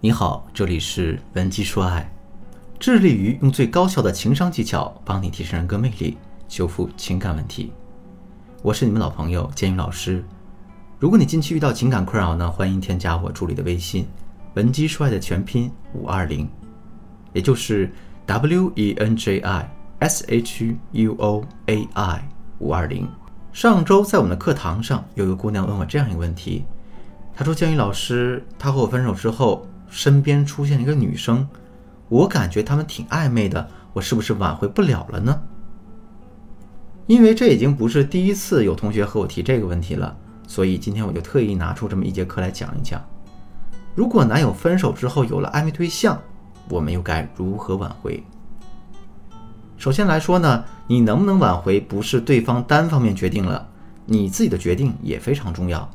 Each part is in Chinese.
你好，这里是文姬说爱，致力于用最高效的情商技巧帮你提升人格魅力，修复情感问题。我是你们老朋友建宇老师。如果你近期遇到情感困扰呢，欢迎添加我助理的微信文姬说爱的全拼五二零，也就是 W E N J I S H U O A I 五二零。上周在我们的课堂上，有个姑娘问我这样一个问题，她说：“建宇老师，她和我分手之后。”身边出现一个女生，我感觉他们挺暧昧的，我是不是挽回不了了呢？因为这已经不是第一次有同学和我提这个问题了，所以今天我就特意拿出这么一节课来讲一讲。如果男友分手之后有了暧昧对象，我们又该如何挽回？首先来说呢，你能不能挽回不是对方单方面决定了，你自己的决定也非常重要。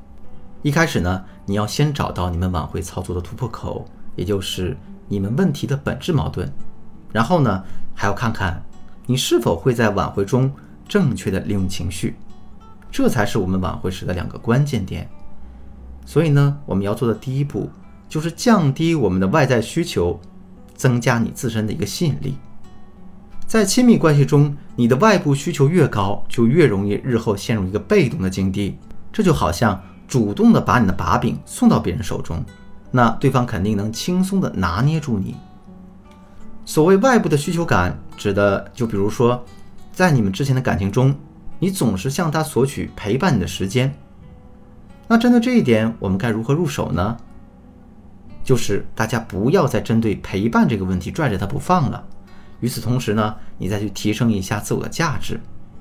一开始呢，你要先找到你们挽回操作的突破口，也就是你们问题的本质矛盾。然后呢，还要看看你是否会在挽回中正确的利用情绪，这才是我们挽回时的两个关键点。所以呢，我们要做的第一步就是降低我们的外在需求，增加你自身的一个吸引力。在亲密关系中，你的外部需求越高，就越容易日后陷入一个被动的境地。这就好像。主动的把你的把柄送到别人手中，那对方肯定能轻松的拿捏住你。所谓外部的需求感，指的就比如说，在你们之前的感情中，你总是向他索取陪伴你的时间。那针对这一点，我们该如何入手呢？就是大家不要再针对陪伴这个问题拽着他不放了。与此同时呢，你再去提升一下自我的价值，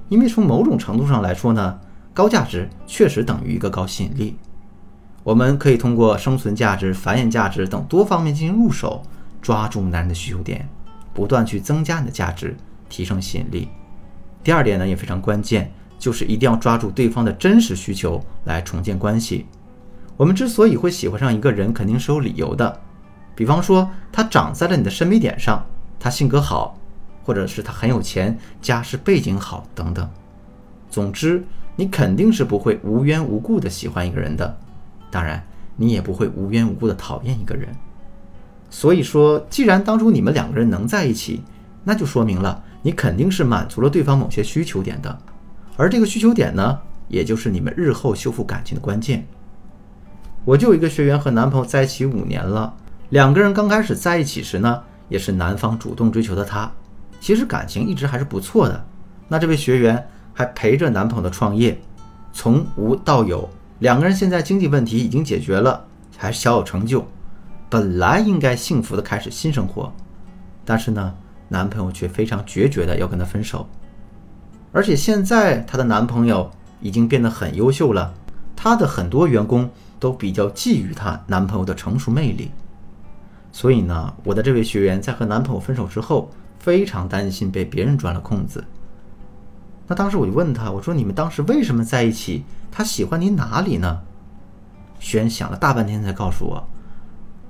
因为从某种程度上来说呢。高价值确实等于一个高吸引力，我们可以通过生存价值、繁衍价值等多方面进行入手，抓住男人的需求点，不断去增加你的价值，提升吸引力。第二点呢也非常关键，就是一定要抓住对方的真实需求来重建关系。我们之所以会喜欢上一个人，肯定是有理由的，比方说他长在了你的审美点上，他性格好，或者是他很有钱，家世背景好等等。总之。你肯定是不会无缘无故的喜欢一个人的，当然，你也不会无缘无故的讨厌一个人。所以说，既然当初你们两个人能在一起，那就说明了你肯定是满足了对方某些需求点的，而这个需求点呢，也就是你们日后修复感情的关键。我就有一个学员和男朋友在一起五年了，两个人刚开始在一起时呢，也是男方主动追求的她，其实感情一直还是不错的。那这位学员。还陪着男朋友的创业，从无到有，两个人现在经济问题已经解决了，还小有成就，本来应该幸福的开始新生活，但是呢，男朋友却非常决绝的要跟她分手，而且现在她的男朋友已经变得很优秀了，她的很多员工都比较觊觎她男朋友的成熟魅力，所以呢，我的这位学员在和男朋友分手之后，非常担心被别人钻了空子。那当时我就问他，我说你们当时为什么在一起？他喜欢你哪里呢？轩想了大半天才告诉我，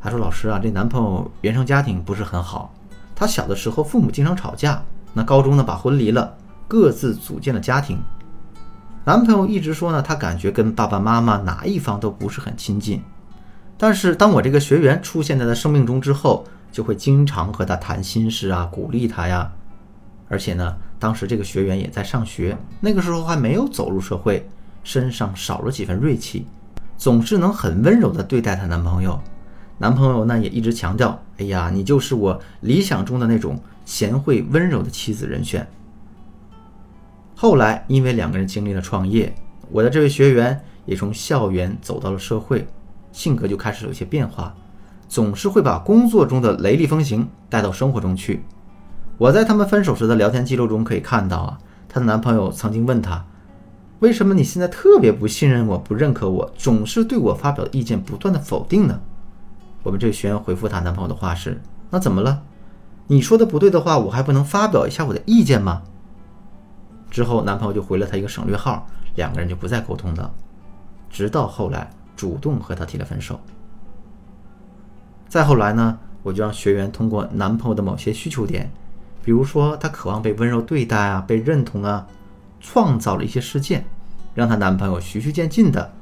他说：“老师啊，这男朋友原生家庭不是很好，他小的时候父母经常吵架，那高中呢把婚离了，各自组建了家庭。男朋友一直说呢，他感觉跟爸爸妈妈哪一方都不是很亲近。但是当我这个学员出现在他生命中之后，就会经常和他谈心事啊，鼓励他呀。”而且呢，当时这个学员也在上学，那个时候还没有走入社会，身上少了几分锐气，总是能很温柔地对待她男朋友。男朋友呢也一直强调：“哎呀，你就是我理想中的那种贤惠温柔的妻子人选。”后来因为两个人经历了创业，我的这位学员也从校园走到了社会，性格就开始有些变化，总是会把工作中的雷厉风行带到生活中去。我在他们分手时的聊天记录中可以看到啊，她的男朋友曾经问她：“为什么你现在特别不信任我、不认可我，总是对我发表意见不断的否定呢？”我们这个学员回复她男朋友的话是：“那怎么了？你说的不对的话，我还不能发表一下我的意见吗？”之后男朋友就回了她一个省略号，两个人就不再沟通了，直到后来主动和她提了分手。再后来呢，我就让学员通过男朋友的某些需求点。比如说，她渴望被温柔对待啊，被认同啊，创造了一些事件，让她男朋友循序渐进的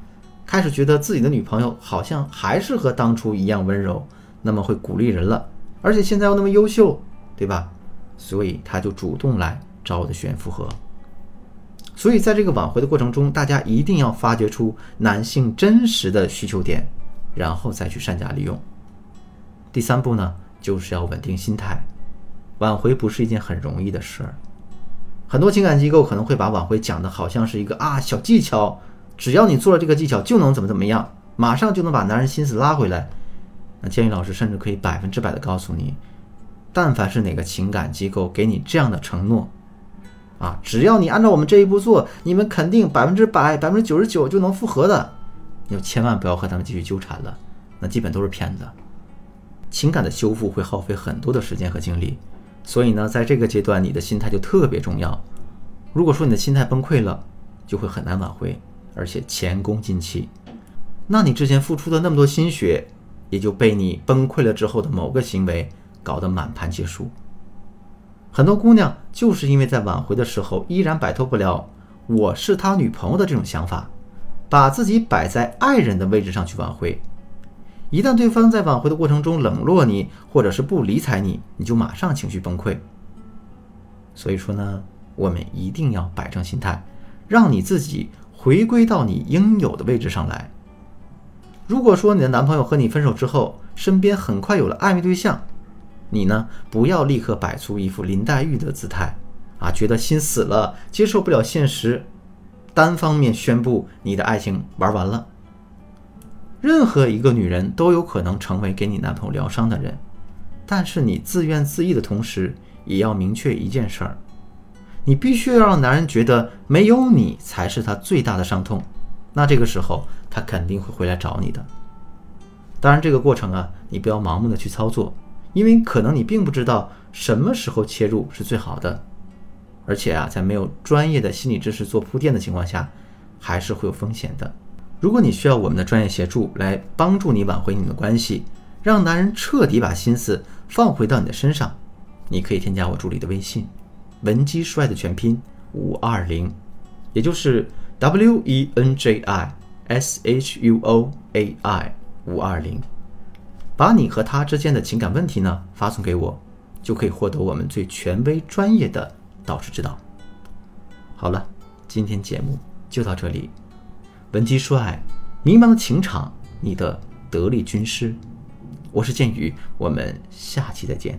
开始觉得自己的女朋友好像还是和当初一样温柔，那么会鼓励人了，而且现在又那么优秀，对吧？所以他就主动来找我的学员复合。所以在这个挽回的过程中，大家一定要发掘出男性真实的需求点，然后再去善加利用。第三步呢，就是要稳定心态。挽回不是一件很容易的事儿，很多情感机构可能会把挽回讲的好像是一个啊小技巧，只要你做了这个技巧就能怎么怎么样，马上就能把男人心思拉回来。那建宇老师甚至可以百分之百的告诉你，但凡是哪个情感机构给你这样的承诺。啊，只要你按照我们这一步做，你们肯定百分之百、百分之九十九就能复合的。你就千万不要和他们继续纠缠了，那基本都是骗子。情感的修复会耗费很多的时间和精力，所以呢，在这个阶段，你的心态就特别重要。如果说你的心态崩溃了，就会很难挽回，而且前功尽弃。那你之前付出的那么多心血，也就被你崩溃了之后的某个行为搞得满盘皆输。很多姑娘就是因为在挽回的时候依然摆脱不了“我是他女朋友”的这种想法，把自己摆在爱人的位置上去挽回。一旦对方在挽回的过程中冷落你，或者是不理睬你，你就马上情绪崩溃。所以说呢，我们一定要摆正心态，让你自己回归到你应有的位置上来。如果说你的男朋友和你分手之后，身边很快有了暧昧对象，你呢，不要立刻摆出一副林黛玉的姿态，啊，觉得心死了，接受不了现实，单方面宣布你的爱情玩完了。任何一个女人都有可能成为给你男朋友疗伤的人，但是你自怨自艾的同时，也要明确一件事儿：你必须要让男人觉得没有你才是他最大的伤痛，那这个时候他肯定会回来找你的。当然，这个过程啊，你不要盲目的去操作。因为可能你并不知道什么时候切入是最好的，而且啊，在没有专业的心理知识做铺垫的情况下，还是会有风险的。如果你需要我们的专业协助来帮助你挽回你们的关系，让男人彻底把心思放回到你的身上，你可以添加我助理的微信“文姬帅”的全拼五二零，也就是 W E N J I S H U O A I 五二零。把你和他之间的情感问题呢发送给我，就可以获得我们最权威专业的导师指导。好了，今天节目就到这里。文姬说爱，迷茫的情场，你的得力军师。我是剑宇，我们下期再见。